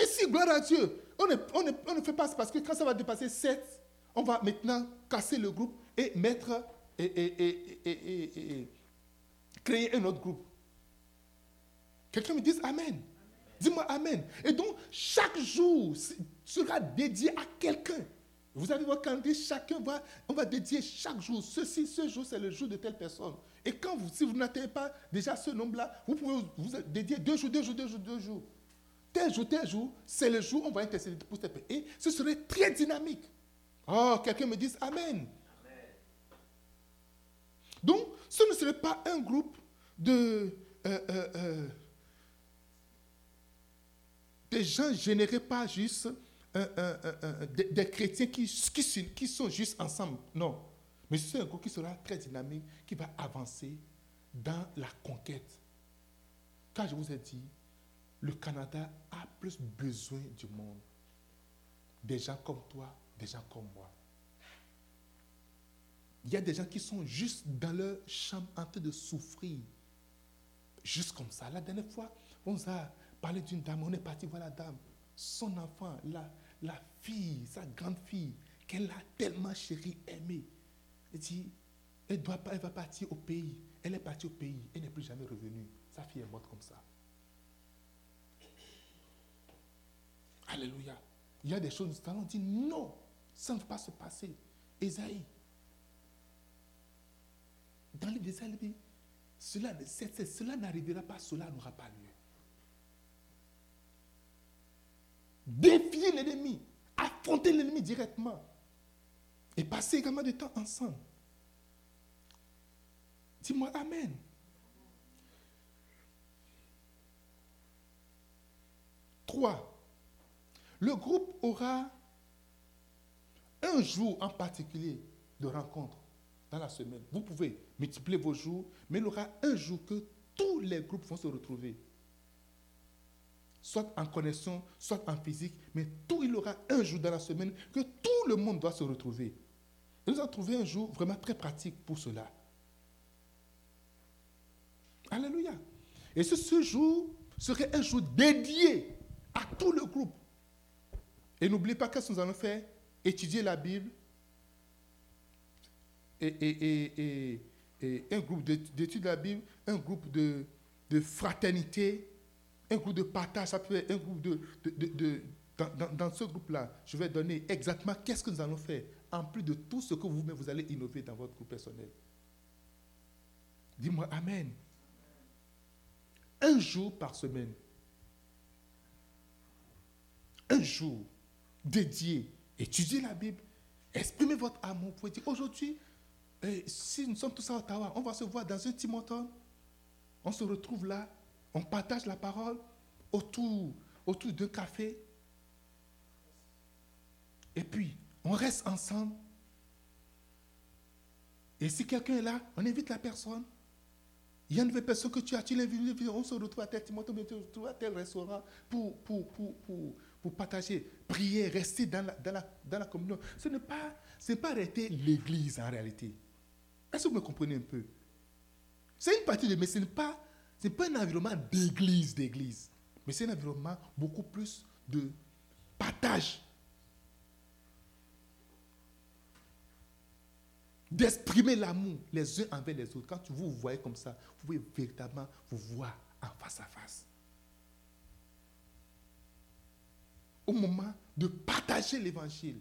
Et si, gloire à Dieu, on ne, on ne- on ne fait pas parce que quand ça va dépasser 7, on va maintenant casser le groupe et mettre et, et- et- et- créer un autre groupe. Quelqu'un me dise Amen. Dis-moi Amen. Et donc, chaque jour sera dédié à quelqu'un. Vous avez votre calendrier, chacun va, on va dédier chaque jour. Ceci, ce jour, c'est le jour de telle personne. Et quand vous, si vous n'atteignez pas déjà ce nombre-là, vous pouvez vous, dédier deux jours, deux jours, deux jours, deux jours. Tel jour, tel jour, c'est le jour où on va intercéder pour cette personne. Et ce serait très dynamique. Oh, quelqu'un me dise Amen. Donc, ce ne serait pas un groupe de, euh, euh, euh, des gens générés par juste des, chrétiens qui, sont- qui sont juste ensemble. Non. Mais c'est un groupe qui sera très dynamique, qui va avancer dans la conquête. Quand je vous ai dit, le Canada a plus besoin du monde. Des gens comme toi, des gens comme moi. Il y a des gens qui sont juste dans leur chambre en train de souffrir. Juste comme ça. La dernière fois, on a parlé d'une dame, on est parti voir la dame. Son enfant, la, la fille, sa grande fille, qu'elle a tellement chérie, aimée. Elle dit, elle, doit, elle va partir au pays. Elle est partie au pays, elle n'est plus jamais revenue. Sa fille est morte comme ça. Alléluia. Il y a des choses, nous allons dire non. Ça ne va pas se passer. Esaïe. Dans les déserts, cela, cela n'arrivera pas, cela n'aura pas lieu. Défier l'ennemi, affronter l'ennemi directement et passer également du temps ensemble. Dis-moi Amen. Trois, le groupe aura un jour en particulier de rencontre dans la semaine. Vous pouvez multiplier vos jours, mais il y aura un jour que tous les groupes vont se retrouver. Soit en connexion, soit en physique, mais tout, il y aura un jour dans la semaine que tout le monde doit se retrouver. nous avons trouvé un jour vraiment très pratique pour cela. Alléluia. Et ce, ce jour serait un jour dédié à tout le groupe. Et n'oubliez pas qu'est-ce que nous allons faire Étudier la Bible et, un groupe d'études de la Bible, un groupe de, fraternité, un groupe de partage, ça peut être un groupe de... dans, ce groupe-là, je vais donner exactement qu'est-ce que nous allons faire, en plus de tout ce que vous-même vous allez innover dans votre groupe personnel. Dis-moi Amen. Un jour par semaine. Un jour dédié, étudier la Bible, exprimer votre amour. Vous pouvez dire, aujourd'hui, si nous sommes tous à Ottawa, on va se voir dans un Timothée. On se retrouve là, on partage la parole autour, autour d'un café. Et puis, on reste ensemble. Et si quelqu'un est là, on invite la personne. Il y a une nouvelle personne que tu as, tu l'invites, on se retrouve à tel Timothée, on se retrouve à tel restaurant pour, pour, pour, pour, pour partager, prier, rester dans la, dans la, dans la communion. Ce n'est pas, pas arrêter l'église en réalité. Est-ce que vous me comprenez un peu? C'est une partie de, mais ce n'est pas, pas un environnement d'église, d'église. Mais c'est un environnement beaucoup plus de partage. D'exprimer l'amour les uns envers les autres. Quand vous vous voyez comme ça, vous pouvez véritablement vous voir en face à face. au moment de partager l'évangile,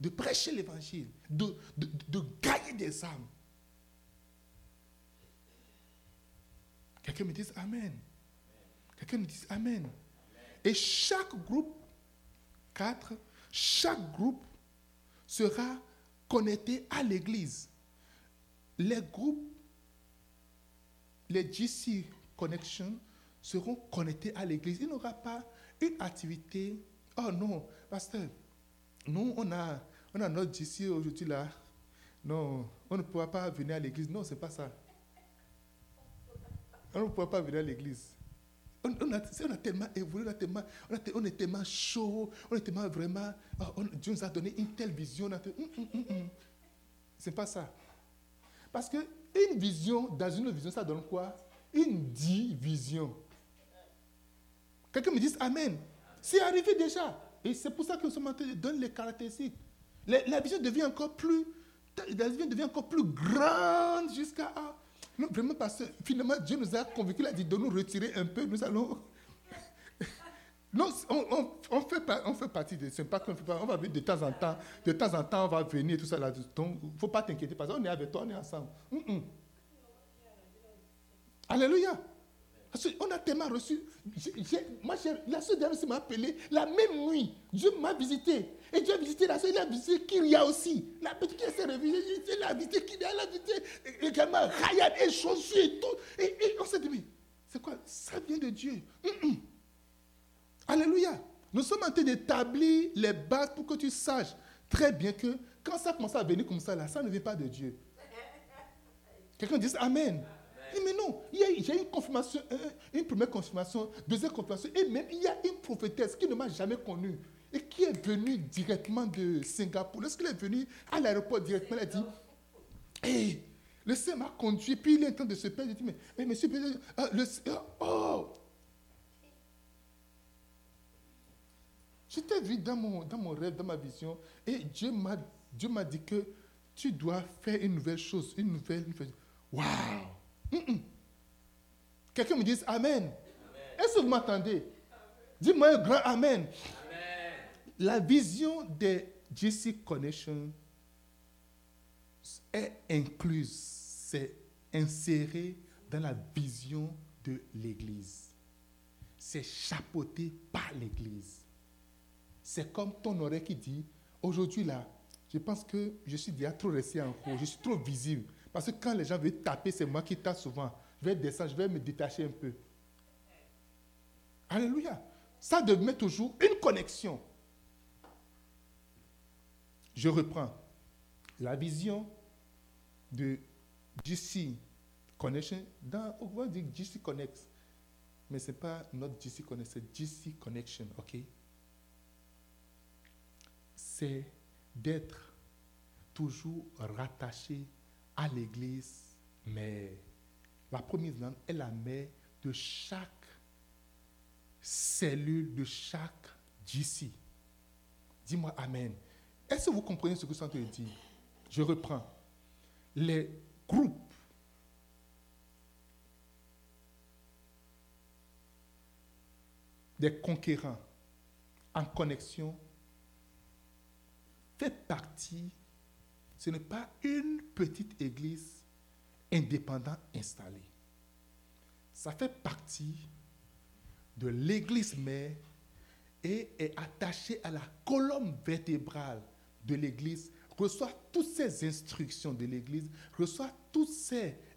de prêcher l'évangile, de, de, gagner des âmes. Quelqu'un me dise Amen. Quelqu'un me dise Amen. Et chaque groupe, quatre, chaque groupe sera connecté à l'église. Les groupes, les GC Connection seront connectés à l'église. Il n'y aura pas une activité Oh non, pasteur, nous, on a, on a notre ici aujourd'hui là. Non, on ne pourra pas venir à l'église. Non, ce n'est pas ça. On ne pourra pas venir à l'église. On, a, tellement évolué, on, tellement, on, est tellement chaud, on est tellement vraiment. Oh, Dieu nous a donné une telle vision. Hum, hum, hum, Ce n'est pas ça. Parce que une vision, dans une vision, ça donne quoi? Une division. Quelqu'un me dit Amen. C'est arrivé déjà. Et c'est pour ça que nous sommes en train de donner les caractéristiques. La, vision devient encore plus, la vision devient encore plus grande jusqu'à. Non, vraiment, parce que finalement, Dieu nous a convaincus, il a dit de nous retirer un peu, nous allons. Non, on, fait, on fait partie de ce pas qu'on fait. On va venir de temps en temps, de temps en temps, on va venir, tout ça là. Donc, il ne faut pas t'inquiéter, parce qu'on est avec toi, on est ensemble. Alléluia. On a tellement reçu. moi, la soeur dernière m'a appelé la même nuit. Dieu m'a visité. Et Dieu a visité la soeur, il a visité Kyria aussi. La petite qui s'est réveillée, il a visité Kyria, il a visité également Ryan et Josué et tout. Et, on s'est dit, mais c'est quoi? Ça vient de Dieu. Alléluia. Nous sommes en train d'établir les bases pour que tu saches très bien que quand ça commence à venir comme ça, là, ça ne vient pas de Dieu. Quelqu'un dit Amen mais non, a, une confirmation, une première confirmation, deuxième confirmation, et même il y a une prophétesse qui ne m'a jamais connue et qui est venue directement de Singapour. Lorsqu'elle est venue à l'aéroport directement, elle a dit Hé, le Seigneur m'a conduit, puis il est en train de se perdre. Il dit Mais, monsieur, ah, le, oh Je vu dans mon, dans mon rêve, dans ma vision, et Dieu m'a, Dieu m'a dit que tu dois faire une nouvelle chose, une nouvelle. Une nouvelle. Waouh Quelqu'un me dise Amen. Est-ce que vous m'entendez? Dis-moi un grand Amen. La vision des GC Connection est incluse, c'est inséré dans la vision de l'Église. C'est chapeauté par l'Église. C'est comme ton oreille qui dit, aujourd'hui là, je pense que je suis déjà trop resté en haut, je suis trop visible. Parce que quand les gens veulent taper, c'est moi qui tape souvent. Je vais descendre, je vais me détacher un peu. Alléluia. Ça devait toujours une connexion. Je reprends. La vision de GC Connection, dans, on va dire GC Connect, mais ce n'est pas notre GC Connect, c'est GC Connection, ok? C'est d'être toujours rattaché à l'Église, mais la première langue est la mère de chaque cellule, de chaque GC. Dis-moi Amen. Est-ce que vous comprenez ce que je suis Je reprends. Les groupes des conquérants en connexion fait partie, ce n'est pas une petite église indépendante installée. Ça fait partie de l'église mère et est attaché à la colonne vertébrale de l'église, reçoit toutes ces instructions de l'église, reçoit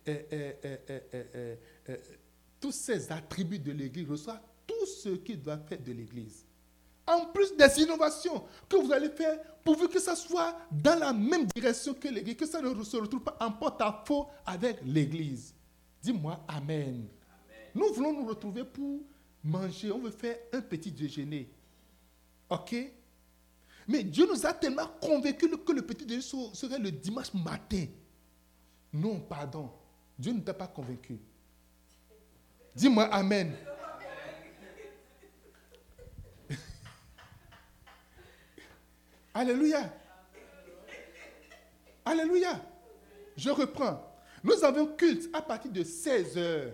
euh, euh, euh, tous ces attributs de l'église, reçoit tout ce qu'il doit faire de l'église. En plus des innovations que vous allez faire, pourvu que ça soit dans la même direction que l'église, que ça ne se retrouve pas en porte-à-faux avec l'église. Dis-moi Amen. Nous voulons nous retrouver pour manger, on veut faire un petit déjeuner. OK? Mais Dieu nous a tellement convaincus que le petit déjeuner serait le dimanche matin. Non, pardon. Dieu ne t'a pas convaincu. Dis-moi Amen. Alléluia. Alléluia. Je reprends. Nous avons culte à partir de 16 heures.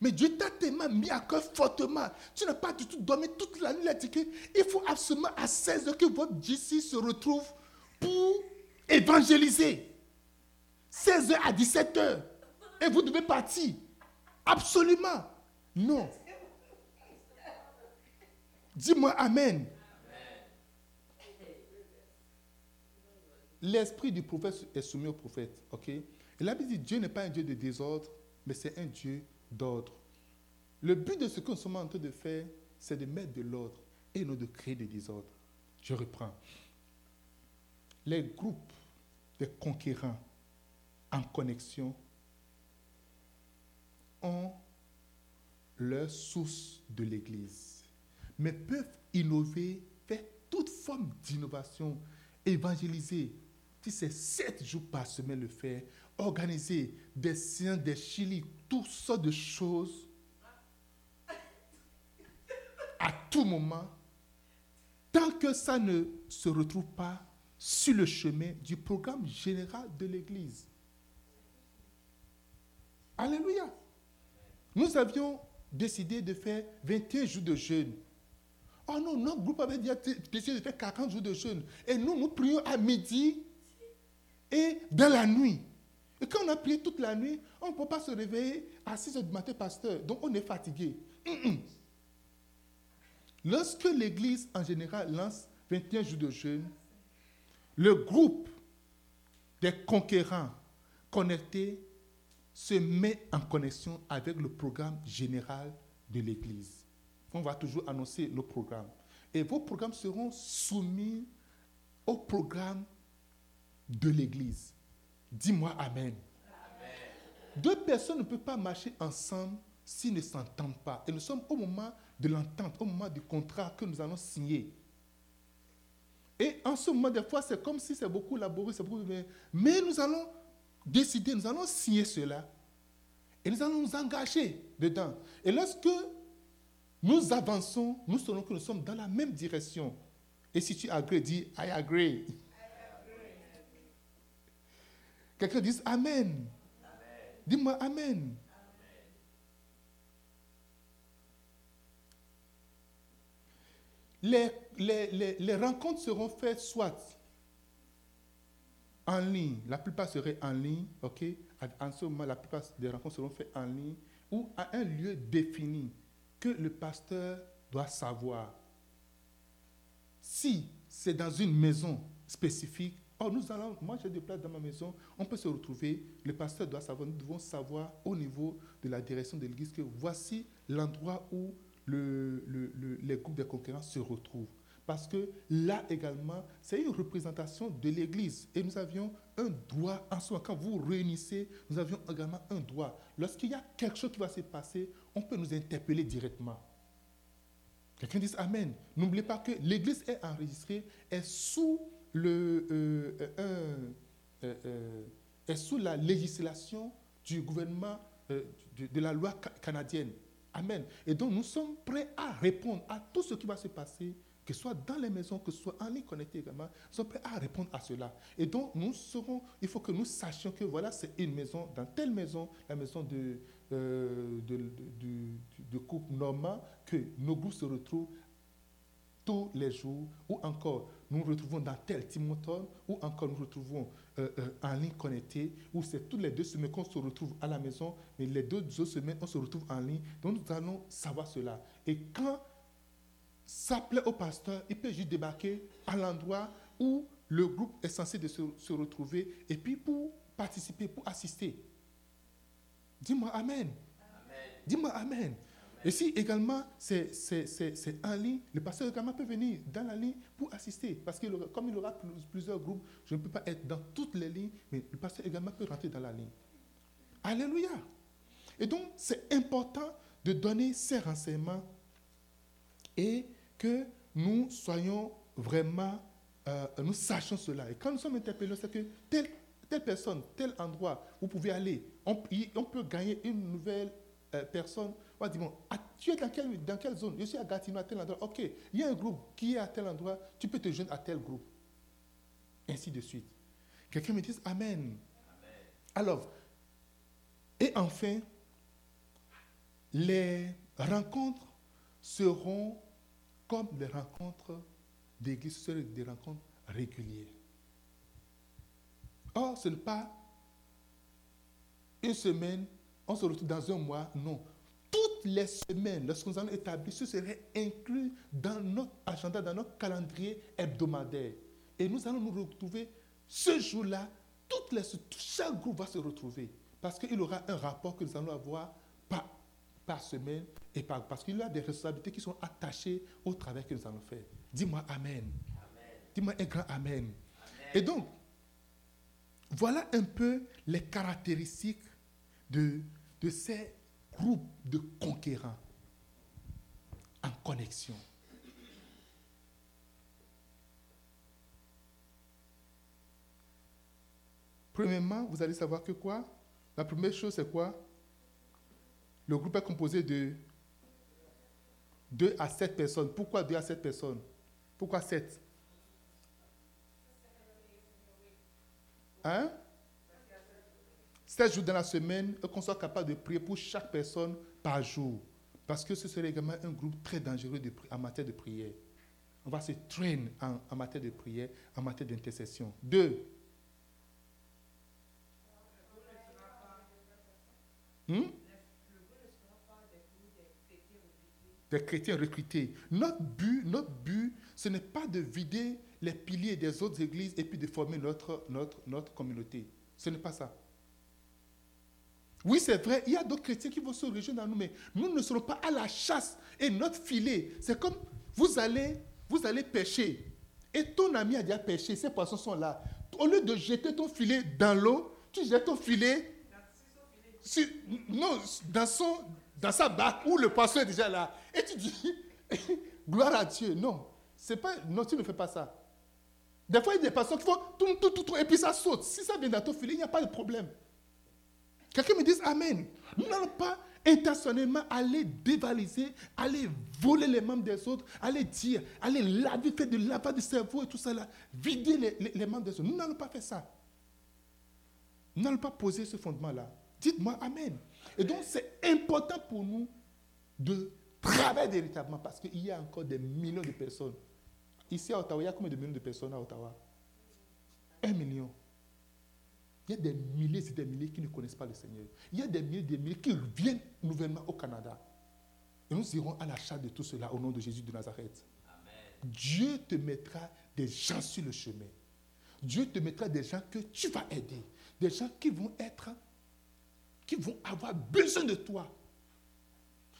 Mais Dieu t'a tellement mis à cœur fortement. Tu n'as pas du tout dormi toute la nuit. Il faut absolument à 16 heures que votre JC se retrouve pour évangéliser. 16 heures à 17 heures. Et vous devez partir. Absolument. Non. Dis-moi Amen. L'esprit du prophète est soumis au prophète. ok? Et la Bible dit Dieu n'est pas un Dieu de désordre, mais c'est un Dieu d'ordre. Le but de ce que nous sommes en train de faire, c'est de mettre de l'ordre et non de créer des désordres. Je reprends. Les groupes de conquérants en connexion ont leur source de l'Église, mais peuvent innover, faire toute forme d'innovation, évangéliser, si c'est sept jours par semaine le faire, organiser des séances, des chili, toutes sortes de choses à tout moment, tant que ça ne se retrouve pas sur le chemin du programme général de l'Église. Alléluia. Nous avions décidé de faire 21 jours de jeûne. Oh non, notre groupe avait décidé de faire 40 jours de jeûne. Et nous, nous prions à midi et dans la nuit. Et quand on a prié toute la nuit, on ne peut pas se réveiller à 6 h du matin, pasteur. Donc on est fatigué. Lorsque l'Église en général lance 21 jours de jeûne, le groupe des conquérants connectés se met en connexion avec le programme général de l'Église. On va toujours annoncer le programme. Et vos programmes seront soumis au programme de l'Église. Dis-moi Amen. Deux personnes ne peuvent pas marcher ensemble s'ils ne s'entendent pas. Et nous sommes au moment de l'entente, au moment du contrat que nous allons signer. Et en ce moment, des fois, c'est comme si c'est beaucoup laborieux, c'est beaucoup... Mais nous allons décider, nous allons signer cela. Et nous allons nous engager dedans. Et lorsque nous avançons, nous saurons que nous sommes dans la même direction. Et si tu agrées, dis I agree. Quelqu'un dit Amen. Dis-moi Amen. les, les, les, les rencontres seront faites soit en ligne, la plupart seraient en ligne, ok? En ce moment, la plupart des rencontres seront faites en ligne ou à un lieu défini que le pasteur doit savoir. Si c'est dans une maison spécifique, oh, nous allons, moi j'ai des places dans ma maison, on peut se retrouver, le pasteur doit savoir, nous devons savoir au niveau de la direction de l'église que voici l'endroit où le, le, le, les groupes de conquérants se retrouvent. Parce que là également, c'est une représentation de l'Église. Et nous avions un droit en soi. Quand vous réunissez, nous avions également un droit. Lorsqu'il y a quelque chose qui va se passer, on peut nous interpeller directement. Quelqu'un dit Amen. N'oubliez pas que l'Église est enregistrée, est sous, le, euh, euh, euh, est sous la législation du gouvernement de, la loi canadienne. Amen. Et donc nous sommes prêts à répondre à tout ce qui va se passer que ce soit dans les maisons, que ce soit en ligne connectée également, nous sommes prêts à répondre à cela. Et donc, nous serons, il faut que nous sachions que voilà, c'est une maison, dans telle maison, la maison de, euh, de, de, couple normand, que nos groupes se retrouvent tous les jours, ou encore nous nous retrouvons dans tel Timoton, ou encore nous nous retrouvons euh, euh, en ligne connectée, ou c'est toutes les deux semaines qu'on se retrouve à la maison, mais les deux autres semaines, on se retrouve en ligne. Donc nous allons savoir cela. Et quand ça plaît au pasteur, il peut juste débarquer à l'endroit où le groupe est censé de se, se, retrouver et puis pour participer, pour assister. Dis-moi Amen. Dis-moi Amen. Et si également c'est en ligne, le pasteur également peut venir dans la ligne pour assister. Parce que comme il aura plusieurs groupes, je ne peux pas être dans toutes les lignes, mais le pasteur également peut rentrer dans la ligne. Alléluia. Et donc, c'est important de donner ces renseignements et que nous soyons vraiment, euh, nous sachions cela. Et quand nous sommes interpellés, c'est que telle, personne, tel endroit, vous pouvez aller, on, on peut gagner une nouvelle euh, personne. On va dire, bon, ah, tu es dans quelle, dans quelle zone? Je suis à Gatineau, à tel endroit. Ok, il y a un groupe qui est à tel endroit, tu peux te joindre à tel groupe. Ainsi de suite. Quelqu'un me dit Amen. Amen. Alors, et enfin, les rencontres seront comme les rencontres d'église, ce sont des rencontres régulières. Or, ce n'est pas une semaine, on se retrouve dans un mois, non. Toutes les semaines, lorsque nous allons établir, ce serait inclus dans notre agenda, dans notre calendrier hebdomadaire. Et nous allons nous retrouver ce jour-là, toutes les, chaque groupe va se retrouver. Parce qu'il aura un rapport que nous allons avoir par, par semaine et par, parce qu'il y a des responsabilités qui sont attachées au travail que nous allons faire. Dis-moi Amen. Dis-moi un grand amen. amen. Et donc, voilà un peu les caractéristiques de, de ces groupes de conquérants en connexion. Premièrement, vous allez savoir que quoi? La première chose, c'est quoi? Le groupe est composé de 2 à 7 personnes. Pourquoi 2 à 7 personnes? Pourquoi 7 Hein? 7 jours dans la semaine, qu'on soit capable de prier pour chaque personne par jour. Parce que ce serait également un groupe très dangereux en matière de prière. On va se traîner en, en matière de prière, en matière d'intercession. Deux. Hmm? des chrétiens recrutés. Notre but, notre but, ce n'est pas de vider les piliers des autres églises et puis de former notre, notre, notre communauté. Ce n'est pas ça. Oui, c'est vrai, il y a d'autres chrétiens qui vont se rejoindre dans nous, mais nous ne serons pas à la chasse. Et notre filet, c'est comme vous allez, vous allez pêcher. Et ton ami a déjà pêché, ces poissons sont là. Au lieu de jeter ton filet dans l'eau, tu jettes ton filet. Non, dans son, dans sa barque où le poisson est déjà là. Et tu dis, gloire à Dieu. Non, pas, non, tu ne fais pas ça. Des fois, il y a des poissons qui font tout, tout, tout, tout, et puis ça saute. Si ça vient dans ton filet, il n'y a pas de problème. Quelqu'un me dit Amen. Nous n'allons pas intentionnellement aller dévaliser, aller voler les membres des autres, aller dire, aller laver, faire de lavage du cerveau et tout ça là, vider les, les, membres des autres. Nous n'allons pas faire ça. Nous n'allons pas poser ce fondement-là. Dites-moi Amen. Et donc, c'est important pour nous de travaille véritablement parce qu'il y a encore des millions de personnes. Ici à Ottawa, il y a combien de millions de personnes à Ottawa? Un million. Il y a des milliers et des milliers qui ne connaissent pas le Seigneur. Il y a des milliers et des milliers qui viennent nouvellement au Canada. Et nous irons à la charge de tout cela au nom de Jésus de Nazareth. Dieu te mettra des gens sur le chemin. Dieu te mettra des gens que tu vas aider. Des gens qui vont être, qui vont avoir besoin de toi.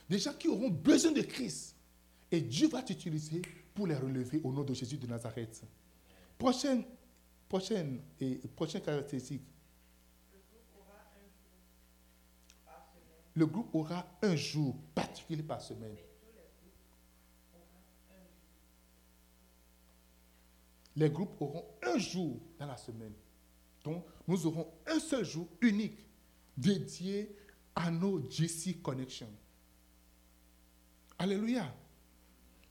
Des gens qui auront besoin de Christ. Et Dieu va t'utiliser pour les relever au nom de Jésus de Nazareth. Prochaine, prochaine, et prochaine caractéristique. Le groupe aura un jour particulier par semaine. Les groupes auront un jour dans la semaine. Donc, nous aurons un seul jour unique dédié à nos GC Connections. Alléluia.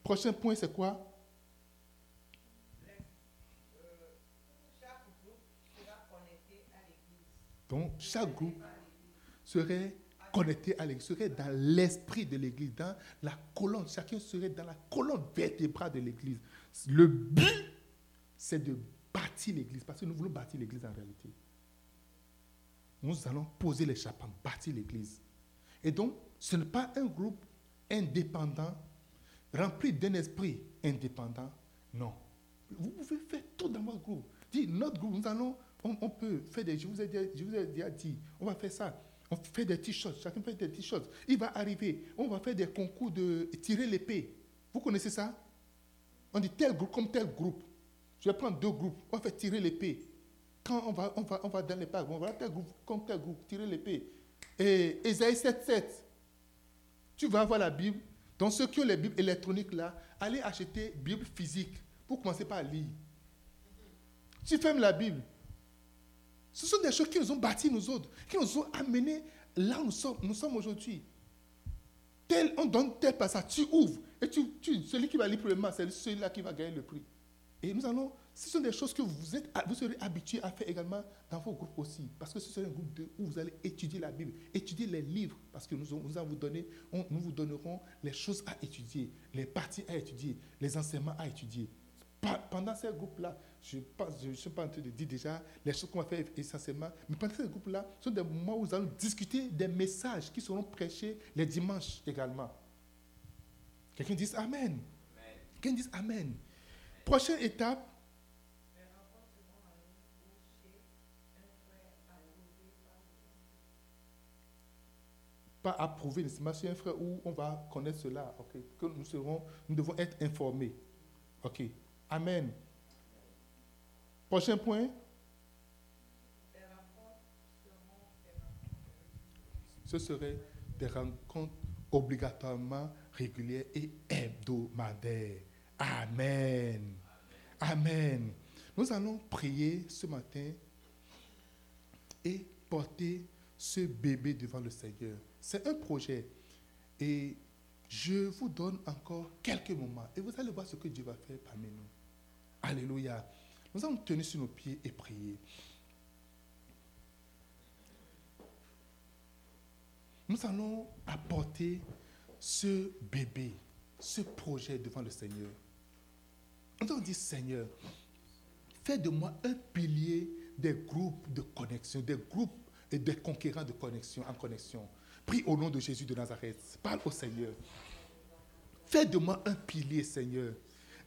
Prochain point, c'est quoi? Donc, chaque groupe serait connecté à l'église, serait dans l'esprit de l'église, dans la colonne. Chacun serait dans la colonne vertébrale de l'église. Le but, c'est de bâtir l'église, parce que nous voulons bâtir l'église en réalité. Nous allons poser les chapins, bâtir l'église. Et donc, ce n'est pas un groupe indépendant, rempli d'un esprit indépendant. Non. Vous pouvez faire tout dans votre groupe. Dis, notre groupe, nous allons, on, peut faire des, je vous ai déjà dit, on va faire ça. On fait des t-shirts, chacun fait des t-shirts. Il va arriver, on va faire des concours de tirer l'épée. Vous connaissez ça? On dit tel groupe comme tel groupe. Je vais prendre deux groupes, on faire tirer l'épée. Quand on va, on va, on va dans les parcs, on va tel groupe comme tel groupe, tirer l'épée. Et Esaïe 7, 7. Tu vas avoir la Bible. Dans ceux qui ont les Bibles électroniques là, allez acheter Bible physique pour commencer par lire. Tu fermes la Bible. Ce sont des choses qui nous ont bâti nous autres, qui nous ont amenés là où nous sommes, aujourd'hui. Tel, on donne tel passage, tu ouvres, et tu, celui qui va lire c'est celui-là qui va gagner le prix. Et nous allons, ce sont des choses que vous, êtes, vous serez habitués à faire également dans vos groupes aussi. Parce que ce sera un groupe où vous allez étudier la Bible, étudier les livres, parce que nous, nous, vous donner, nous vous donnerons les choses à étudier, les parties à étudier, les enseignements à étudier. Pendant ces groupes-là, je ne suis pas en train de dire déjà les choses qu'on va faire essentiellement, mais pendant ces groupes-là, ce sont des moments où nous allons discuter des messages qui seront prêchés les dimanches également. Quelqu'un dit Amen. Quelqu'un dit Amen. Prochaine étape. Pas nécessairement c'est un frère où on va connaître cela, que nous serons, nous devons être informés. Ok. Amen. Prochain point. Ce serait des rencontres obligatoirement régulières et hebdomadaires. Amen. Amen. Nous allons prier ce matin et porter ce bébé devant le Seigneur. C'est un projet. Et je vous donne encore quelques moments. Et vous allez voir ce que Dieu va faire parmi nous. Alléluia. Nous allons tenir sur nos pieds et prier. Nous allons apporter ce bébé, ce projet devant le Seigneur. Nous allons dire, Seigneur, fais de moi un pilier des groupes de connexion, des groupes et des conquérants de connexion en connexion. Prie au nom de Jésus de Nazareth. Parle au Seigneur. Fais de moi un pilier, Seigneur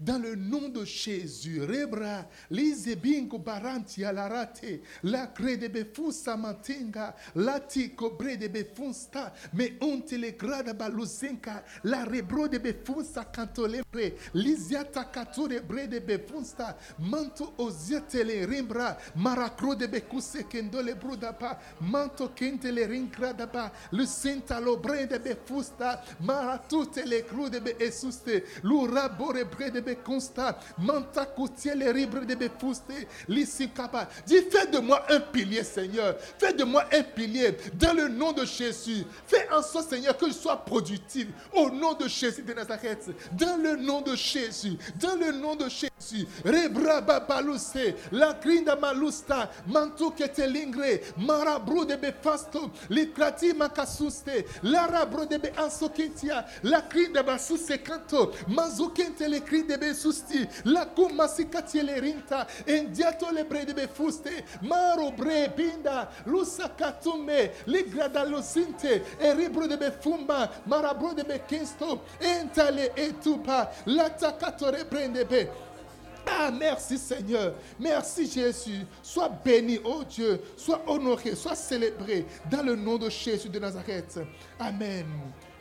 dans le nom de Jésus. Rebra, lizebingo baranti alarate, la crede befusa mantenga, lati cobre de befunsta, me onte le grada baluzenka, la rebro de befunsa cantolembre, liziata kature bre de befunsta, manto oziatele rimbra, maracro de bekuse kendole brudapa, manto kentele rinkradaba, le senta lo bre de befusta, maratute le cru de be esuste, lura bore bre de be constat. Dis, fais de moi un pilier, Seigneur. Fais de moi un pilier dans le nom de Jésus. Fais en sorte, Seigneur, que je sois productif au nom de Jésus de Nazareth. Dans le nom de Jésus. Dans le nom de Jésus. Rebra babaluste, la grinda malusta, mantu ketelingre, marabru de be fasto, likrati makasuste, larabro de be ansokentia, la grinda basuse kanto, mazukente le cri de be susti, la kumasikati le rinta, endiato le bre de be fuste, maro bre pinda, lusa katume, ligrada losinte, e ribro de be fumba, marabro de be kinsto, entale etupa, la takato reprende be. Ah, merci Seigneur. Merci Jésus. Sois béni, oh Dieu. Sois honoré, sois célébré dans le nom de Jésus de Nazareth. Amen.